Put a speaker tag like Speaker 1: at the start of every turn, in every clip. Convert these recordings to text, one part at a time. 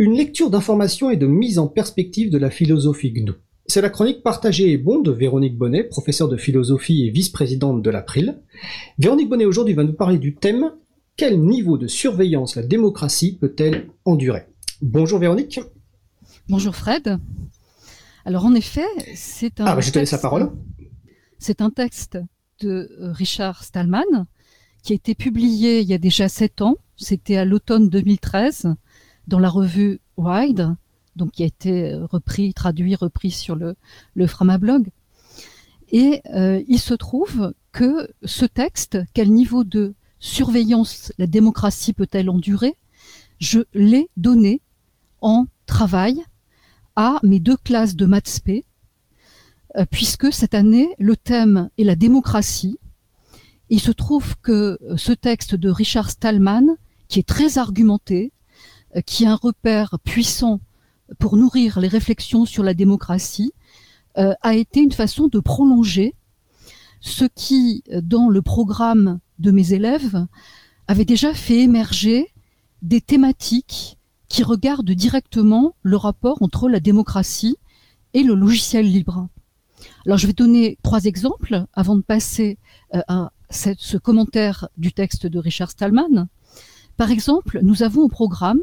Speaker 1: Une lecture d'information et de mise en perspective de la philosophie GNU. C'est la chronique partagée et bon de Véronique Bonnet, professeure de philosophie et vice-présidente de l'April. Véronique Bonnet aujourd'hui va nous parler du thème Quel niveau de surveillance la démocratie peut-elle endurer? Bonjour Véronique.
Speaker 2: Bonjour Fred. Alors en effet, c'est un.
Speaker 1: Ah, bah, je te laisse la parole.
Speaker 2: C'est un texte de euh, Richard Stallman qui a été publié il y a déjà sept ans. C'était à l'automne 2013 dans la revue Wide, donc qui a été repris, traduit, repris sur le, le Framablog. Et euh, il se trouve que ce texte, quel niveau de surveillance la démocratie peut-elle endurer, je l'ai donné en travail à mes deux classes de maths euh, puisque cette année, le thème est la démocratie. Il se trouve que euh, ce texte de Richard Stallman, qui est très argumenté, euh, qui est un repère puissant pour nourrir les réflexions sur la démocratie, a été une façon de prolonger ce qui, dans le programme de mes élèves, avait déjà fait émerger des thématiques qui regardent directement le rapport entre la démocratie et le logiciel libre. Alors je vais donner trois exemples avant de passer euh, à ce commentaire du texte de Richard Stallman. Par exemple, nous avons au programme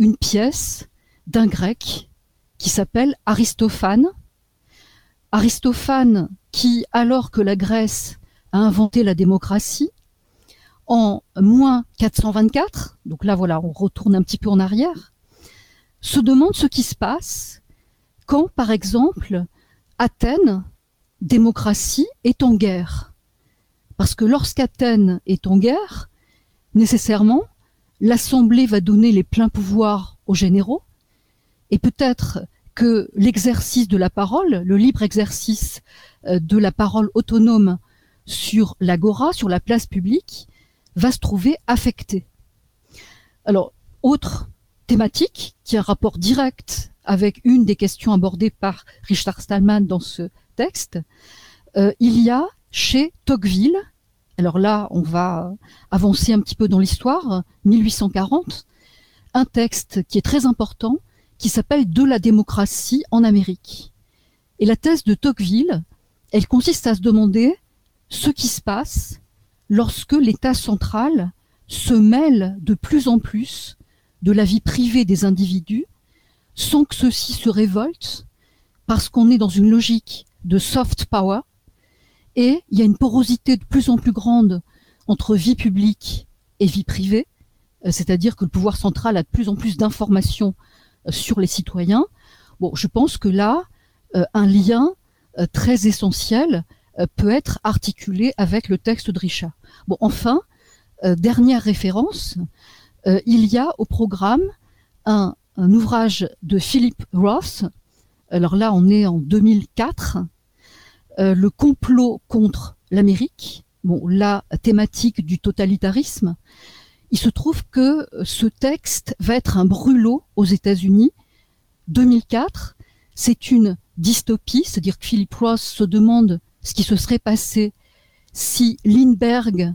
Speaker 2: une pièce d'un grec qui s'appelle Aristophane. Aristophane qui, alors que la Grèce a inventé la démocratie, en moins 424, donc là voilà, on retourne un petit peu en arrière, se demande ce qui se passe quand, par exemple, Athènes, démocratie, est en guerre. Parce que lorsqu'Athènes est en guerre, nécessairement, l'Assemblée va donner les pleins pouvoirs aux généraux, et peut-être que l'exercice de la parole, le libre exercice euh, de la parole autonome sur l'agora, sur la place publique, va se trouver affecté. Alors, autre thématique qui a un rapport direct avec une des questions abordées par Richard Stallman dans ce texte, euh, il y a chez Tocqueville, alors là on va avancer un petit peu dans l'histoire, 1840, un texte qui est très important qui s'appelle De la démocratie en Amérique. Et la thèse de Tocqueville, elle consiste à se demander ce qui se passe lorsque l'État central se mêle de plus en plus de la vie privée des individus sans que ceux-ci se révoltent parce qu'on est dans une logique de soft power et il y a une porosité de plus en plus grande entre vie publique et vie privée, euh, c'est-à-dire que le pouvoir central a de plus en plus d'informations euh, sur les citoyens. Bon, je pense que là, euh, un lien très essentiel peut être articulé avec le texte de Richard. Bon, enfin, dernière référence, il y a au programme un, ouvrage de Philip Roth. Alors là, on est en 2004. Euh, le complot contre l'Amérique. La thématique du totalitarisme. Il se trouve que ce texte va être un brûlot aux États-Unis. 2004, c'est une dystopie, c'est-à-dire que Philip Roth se demande ce qui se serait passé si Lindbergh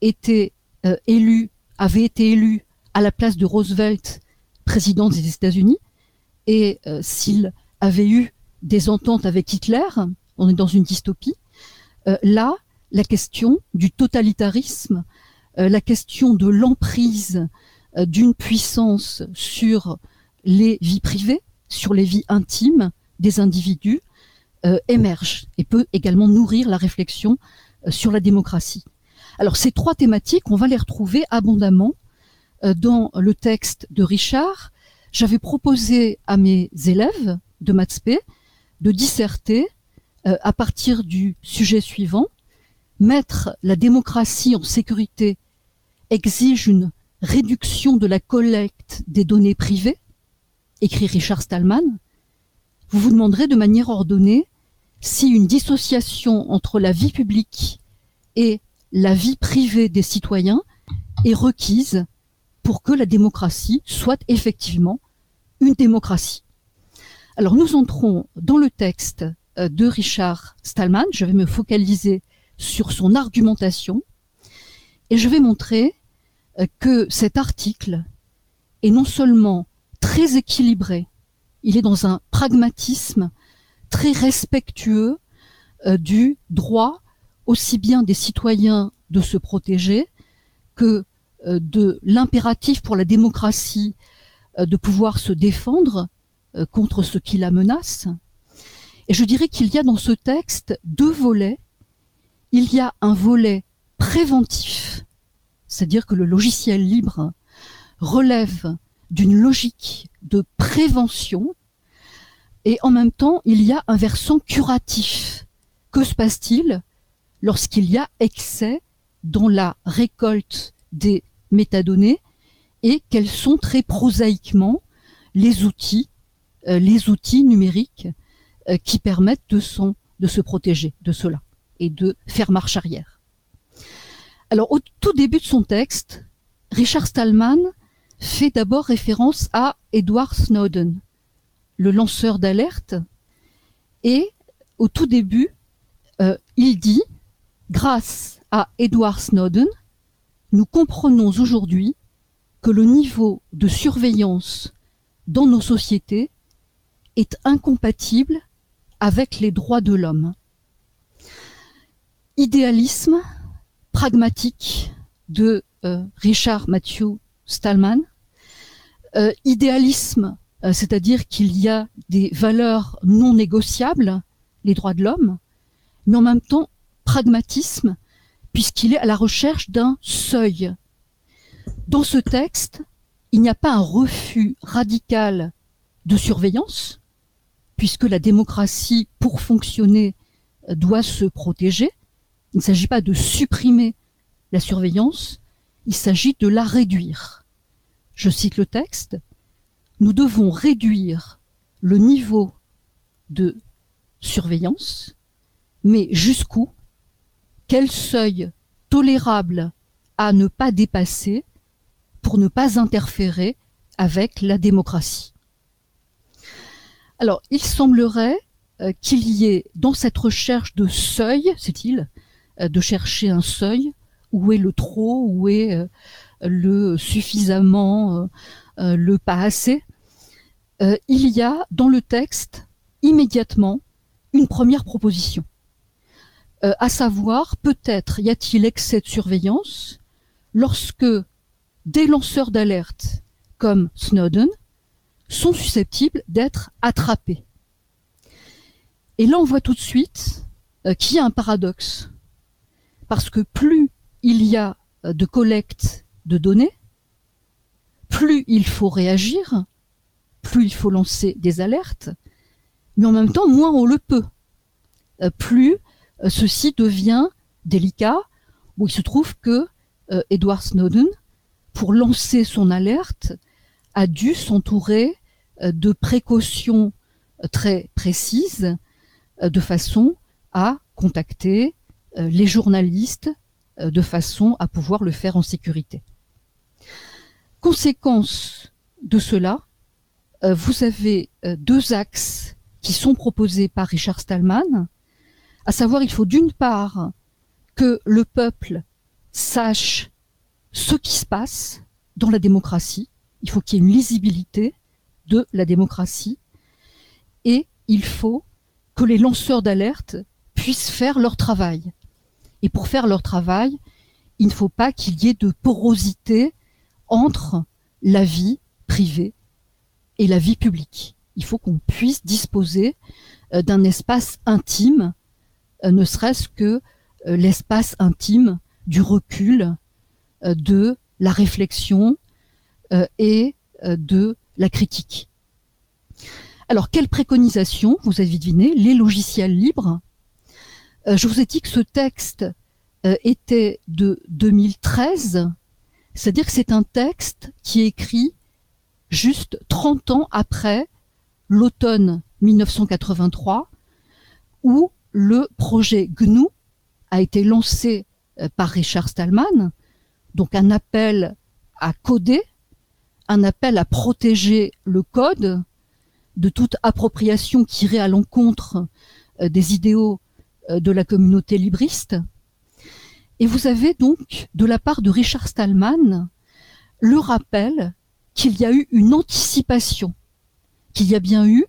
Speaker 2: était euh, élu, avait été élu à la place de Roosevelt président des États-Unis, et euh, s'il avait eu des ententes avec Hitler, on est dans une dystopie, euh, là, la question du totalitarisme, la question de l'emprise d'une puissance sur les vies privées, sur les vies intimes des individus, émerge et peut également nourrir la réflexion euh, sur la démocratie. Alors ces trois thématiques, on va les retrouver abondamment euh, dans le texte de Richard. J'avais proposé à mes élèves de maths de disserter euh, à partir du sujet suivant. Mettre la démocratie en sécurité exige une réduction de la collecte des données privées, écrit Richard Stallman. Vous vous demanderez de manière ordonnée si une dissociation entre la vie publique et la vie privée des citoyens est requise pour que la démocratie soit effectivement une démocratie. Alors nous entrons dans le texte de Richard Stallman, je vais me focaliser sur son argumentation et je vais montrer euh, que cet article est non seulement très équilibré. Il est dans un pragmatisme très respectueux euh, du droit aussi bien des citoyens de se protéger que euh, de l'impératif pour la démocratie euh, de pouvoir se défendre contre ce qui la menace. Et je dirais qu'il y a dans ce texte deux volets. Il y a un volet préventif, c'est-à-dire que le logiciel libre relève d'une logique de prévention et en même temps il y a un versant curatif. Que se passe-t-il lorsqu'il y a excès dans la récolte des métadonnées et quels sont très prosaïquement les outils, euh, les outils numériques qui permettent de se protéger de cela et de faire marche arrière. Alors au tout début de son texte, Richard Stallman fait d'abord référence à Edward Snowden, le lanceur d'alerte, et au tout début, euh, il dit, grâce à Edward Snowden, nous comprenons aujourd'hui que le niveau de surveillance dans nos sociétés est incompatible avec les droits de l'homme. Idéalisme pragmatique de euh, Richard Matthew Stallman euh, idéalisme, euh, c'est-à-dire qu'il y a des valeurs non négociables, les droits de l'homme, mais en même temps pragmatisme, puisqu'il est à la recherche d'un seuil. Dans ce texte, il n'y a pas un refus radical de surveillance, puisque la démocratie, pour fonctionner, doit se protéger. Il ne s'agit pas de supprimer la surveillance, il s'agit de la réduire. Je cite le texte, nous devons réduire le niveau de surveillance, mais jusqu'où? Quel seuil tolérable à ne pas dépasser pour ne pas interférer avec la démocratie? Alors, il semblerait euh, qu'il y ait dans cette recherche de seuil, c'est-il, euh, de chercher un seuil, où est le trop, où est euh, le suffisamment, le pas assez, il y a dans le texte immédiatement une première proposition. à savoir, peut-être y a-t-il excès de surveillance lorsque des lanceurs d'alerte comme Snowden sont susceptibles d'être attrapés. Et là, on voit tout de suite qu'il y a un paradoxe. Parce que plus il y a de collecte de données, plus il faut réagir, plus il faut lancer des alertes, mais en même temps, moins on le peut. Euh, plus euh, ceci devient délicat, où il se trouve que euh, Edward Snowden, pour lancer son alerte, a dû s'entourer de précautions très précises de façon à contacter les journalistes de façon à pouvoir le faire en sécurité. Conséquence de cela, euh, vous avez euh, deux axes qui sont proposés par Richard Stallman, à savoir il faut d'une part que le peuple sache ce qui se passe dans la démocratie, il faut qu'il y ait une lisibilité de la démocratie, et il faut que les lanceurs d'alerte puissent faire leur travail. Et pour faire leur travail, il ne faut pas qu'il y ait de porosité entre la vie privée et la vie publique. Il faut qu'on puisse disposer euh, d'un espace intime, euh, ne serait-ce que euh, l'espace intime du recul, de la réflexion et de la critique. Alors, quelle préconisation Vous avez deviné, les logiciels libres? je vous ai dit que ce texte était de 2013 c'est-à-dire que c'est un texte qui est écrit juste 30 ans après l'automne 1983, où le projet GNU a été lancé euh, par Richard Stallman, donc un appel à coder, un appel à protéger le code de toute appropriation qui irait à l'encontre euh, des idéaux euh, de la communauté libriste. Et vous avez donc, de la part de Richard Stallman, le rappel qu'il y a eu une anticipation, qu'il y a bien eu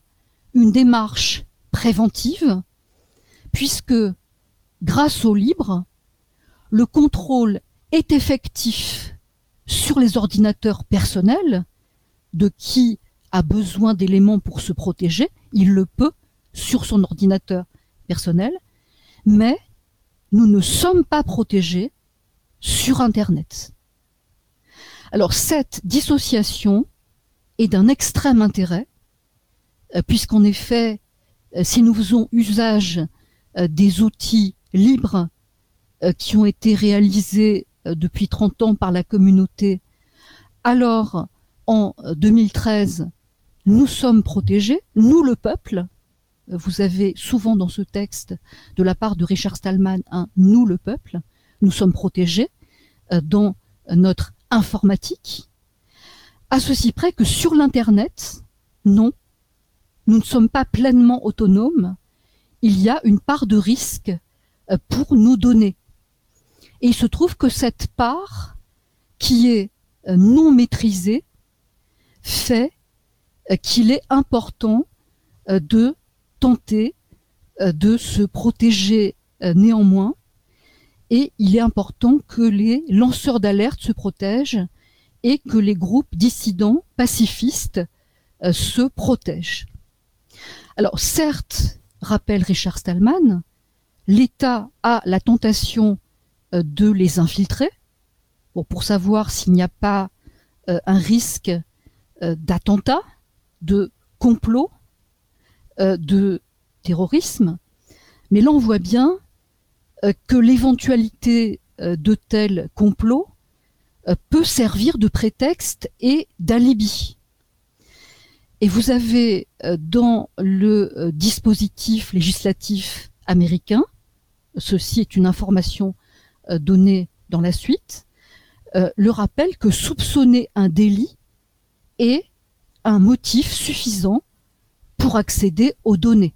Speaker 2: une démarche préventive, puisque grâce au libre, le contrôle est effectif sur les ordinateurs personnels de qui a besoin d'éléments pour se protéger, il le peut sur son ordinateur personnel, mais nous ne sommes pas protégés sur Internet. Alors cette dissociation est d'un extrême intérêt, euh, puisqu'en effet, euh, si nous faisons usage euh, des outils libres qui ont été réalisés depuis 30 ans par la communauté, alors en 2013, nous sommes protégés, nous le peuple. Vous avez souvent dans ce texte, de la part de Richard Stallman, un nous le peuple. Nous sommes protégés dans notre informatique, à ceci près que sur l'Internet, non, nous ne sommes pas pleinement autonomes, il y a une part de risque euh, pour nos données. Et il se trouve que cette part, qui est euh, non maîtrisée, fait euh, qu'il est important de tenter de se protéger néanmoins et il est important que les lanceurs d'alerte se protègent et que les groupes dissidents pacifistes euh, se protègent. Alors certes, rappelle Richard Stallman, l'État a la tentation euh, de les infiltrer pour savoir s'il n'y a pas euh, un risque d'attentat, de complot, de terrorisme. Mais là, on voit bien euh, que l'éventualité euh, de tels complots euh, peut servir de prétexte et d'alibi. Et vous avez dans le dispositif législatif américain, ceci est une information donnée dans la suite, le rappel que soupçonner un délit est un motif suffisant pour accéder aux données.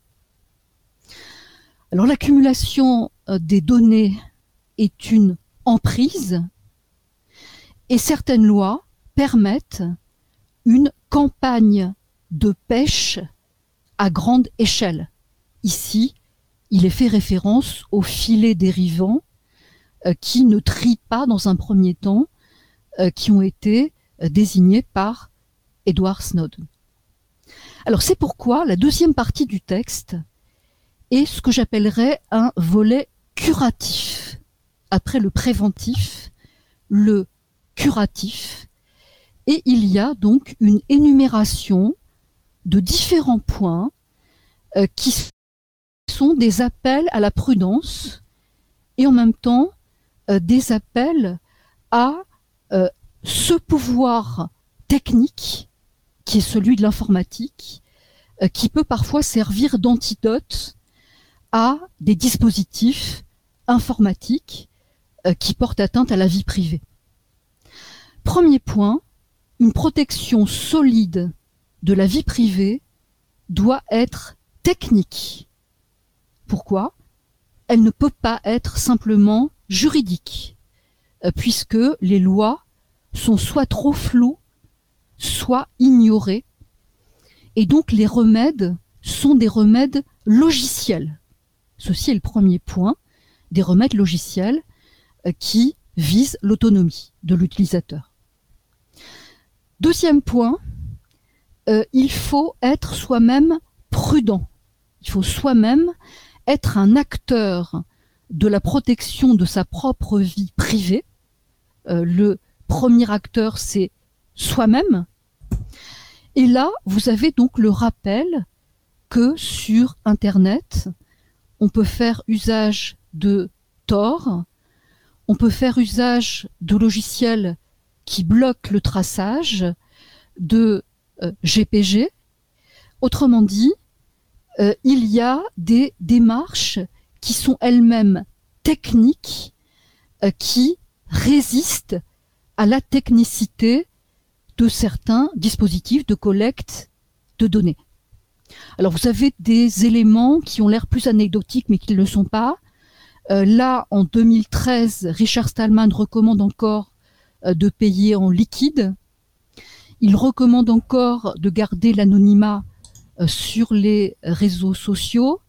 Speaker 2: Alors l'accumulation euh, des données est une emprise et certaines lois permettent une campagne de pêche à grande échelle. Ici, il est fait référence aux filets dérivants euh, qui ne trient pas dans un premier temps, euh, qui ont été désignés par Edward Snowden. Alors c'est pourquoi la deuxième partie du texte est ce que j'appellerais un volet curatif. Après le préventif, le curatif. Et il y a donc une énumération de différents points euh, qui sont des appels à la prudence et en même temps euh, des appels à euh, ce pouvoir technique qui est celui de l'informatique, qui peut parfois servir d'antidote à des dispositifs informatiques euh, qui portent atteinte à la vie privée. Premier point, une protection solide de la vie privée doit être technique. Pourquoi? Elle ne peut pas être simplement juridique, euh, puisque les lois sont soit trop floues, soit ignorées, et donc les remèdes sont des remèdes logiciels. Ceci est le premier point des remèdes logiciels euh, qui visent l'autonomie de l'utilisateur. Deuxième point, euh, il faut être soi-même prudent. Il faut soi-même être un acteur de la protection de sa propre vie privée. Euh, le premier acteur, c'est soi-même. Et là, vous avez donc le rappel que sur Internet, on peut faire usage de Tor, on peut faire usage de logiciels qui bloquent le traçage, de GPG. Euh, Autrement dit, euh, il y a des démarches qui sont elles-mêmes techniques, euh, qui résistent à la technicité de certains dispositifs de collecte de données. Alors vous avez des éléments qui ont l'air plus anecdotiques mais qui ne le sont pas. Euh, là, en 2013, Richard Stallman recommande encore euh, de payer en liquide. Il recommande encore de garder l'anonymat sur les réseaux sociaux.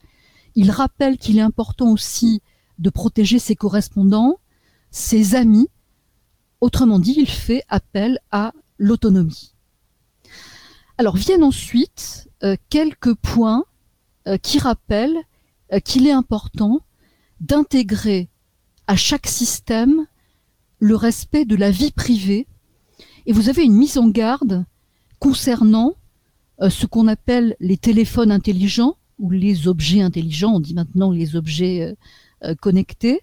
Speaker 2: Il rappelle qu'il est important aussi de protéger ses correspondants, ses amis. Autrement dit, il fait appel à l'autonomie. Alors viennent ensuite euh, quelques points euh, qui rappellent qu'il est important d'intégrer à chaque système le respect de la vie privée. Et vous avez une mise en garde concernant euh, ce qu'on appelle les téléphones intelligents ou les objets intelligents, on dit maintenant les objets euh, euh, connectés,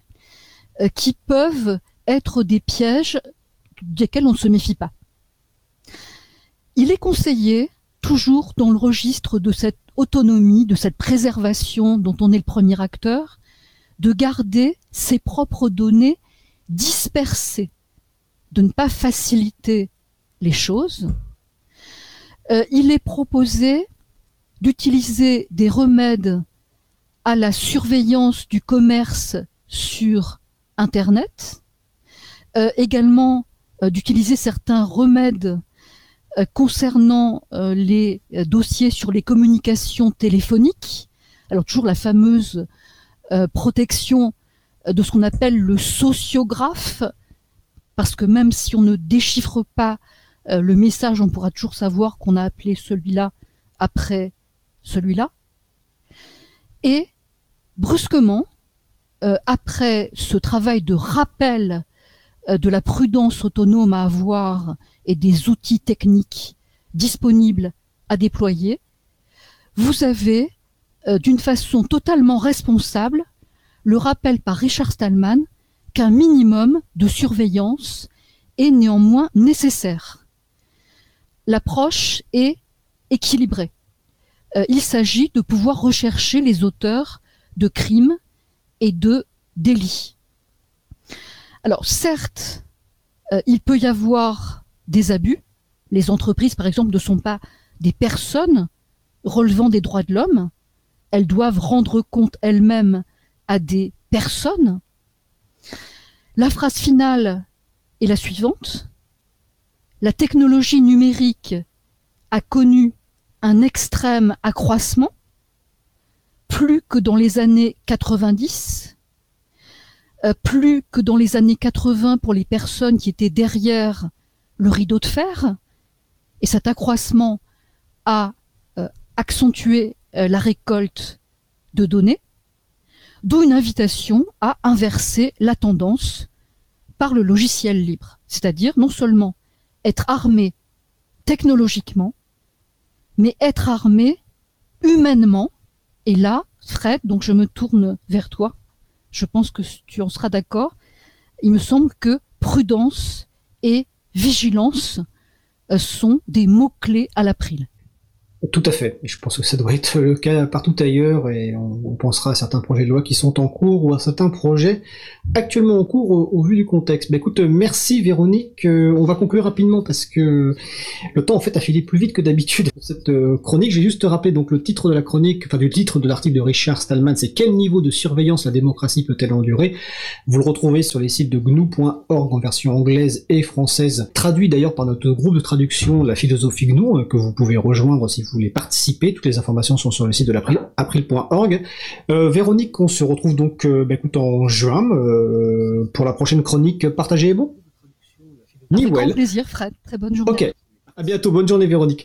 Speaker 2: qui peuvent être des pièges desquels on ne se méfie pas. Il est conseillé, toujours dans le registre de cette autonomie, de cette préservation dont on est le premier acteur, de garder ses propres données dispersées, de ne pas faciliter les choses. Euh, il est proposé d'utiliser des remèdes à la surveillance du commerce sur Internet, euh, également euh, d'utiliser certains remèdes concernant les dossiers sur les communications téléphoniques. Alors toujours la fameuse protection de ce qu'on appelle le sociographe, parce que même si on ne déchiffre pas euh, le message, on pourra toujours savoir qu'on a appelé celui-là après celui-là. Et brusquement, euh, après ce travail de rappel euh, de la prudence autonome à avoir et des outils techniques disponibles à déployer, vous avez, d'une façon totalement responsable, le rappel par Richard Stallman qu'un minimum de surveillance est néanmoins nécessaire. L'approche est équilibrée. Euh, il s'agit de pouvoir rechercher les auteurs de crimes et de délits. Alors certes, euh, il peut y avoir des abus. Les entreprises, par exemple, ne sont pas des personnes relevant des droits de l'homme. Elles doivent rendre compte elles-mêmes à des personnes. La phrase finale est la suivante. La technologie numérique a connu un extrême accroissement, plus que dans les années 90, euh, plus que dans les années 80 pour les personnes qui étaient derrière le rideau de fer, et cet accroissement a euh, accentué euh, la récolte de données. D'où une invitation à inverser la tendance par le logiciel libre, c'est-à-dire non seulement être armé technologiquement, mais être armé humainement. Et là, Fred, donc je me tourne vers toi. Je pense que tu en seras d'accord. Il me semble que prudence et vigilance euh, sont des mots-clés à l'April.
Speaker 1: Tout à fait. Je pense que ça doit être le cas partout ailleurs et on, pensera à certains projets de loi qui sont en cours ou à certains projets actuellement en cours au, vu du contexte. Bah, écoute, merci Véronique. Euh, on va conclure rapidement parce que le temps en fait a filé plus vite que d'habitude cette euh, chronique. J'ai juste te rappeler donc le titre de la chronique, enfin du titre de l'article de Richard Stallman, c'est quel niveau de surveillance la démocratie peut-elle endurer? Vous le retrouvez sur les sites de gnu.org en version anglaise et française, traduit d'ailleurs par notre groupe de traduction La philosophie GNU euh, que vous pouvez rejoindre si vous voulez participer. Toutes les informations sont sur le site de l'April, april.org. Euh, Véronique, on se retrouve donc euh, bah, écoute, en juin euh, pour la prochaine chronique Partagez et bon
Speaker 2: Avec grand plaisir, Fred. Très bonne journée.
Speaker 1: Ok. À bientôt. Bonne journée, Véronique.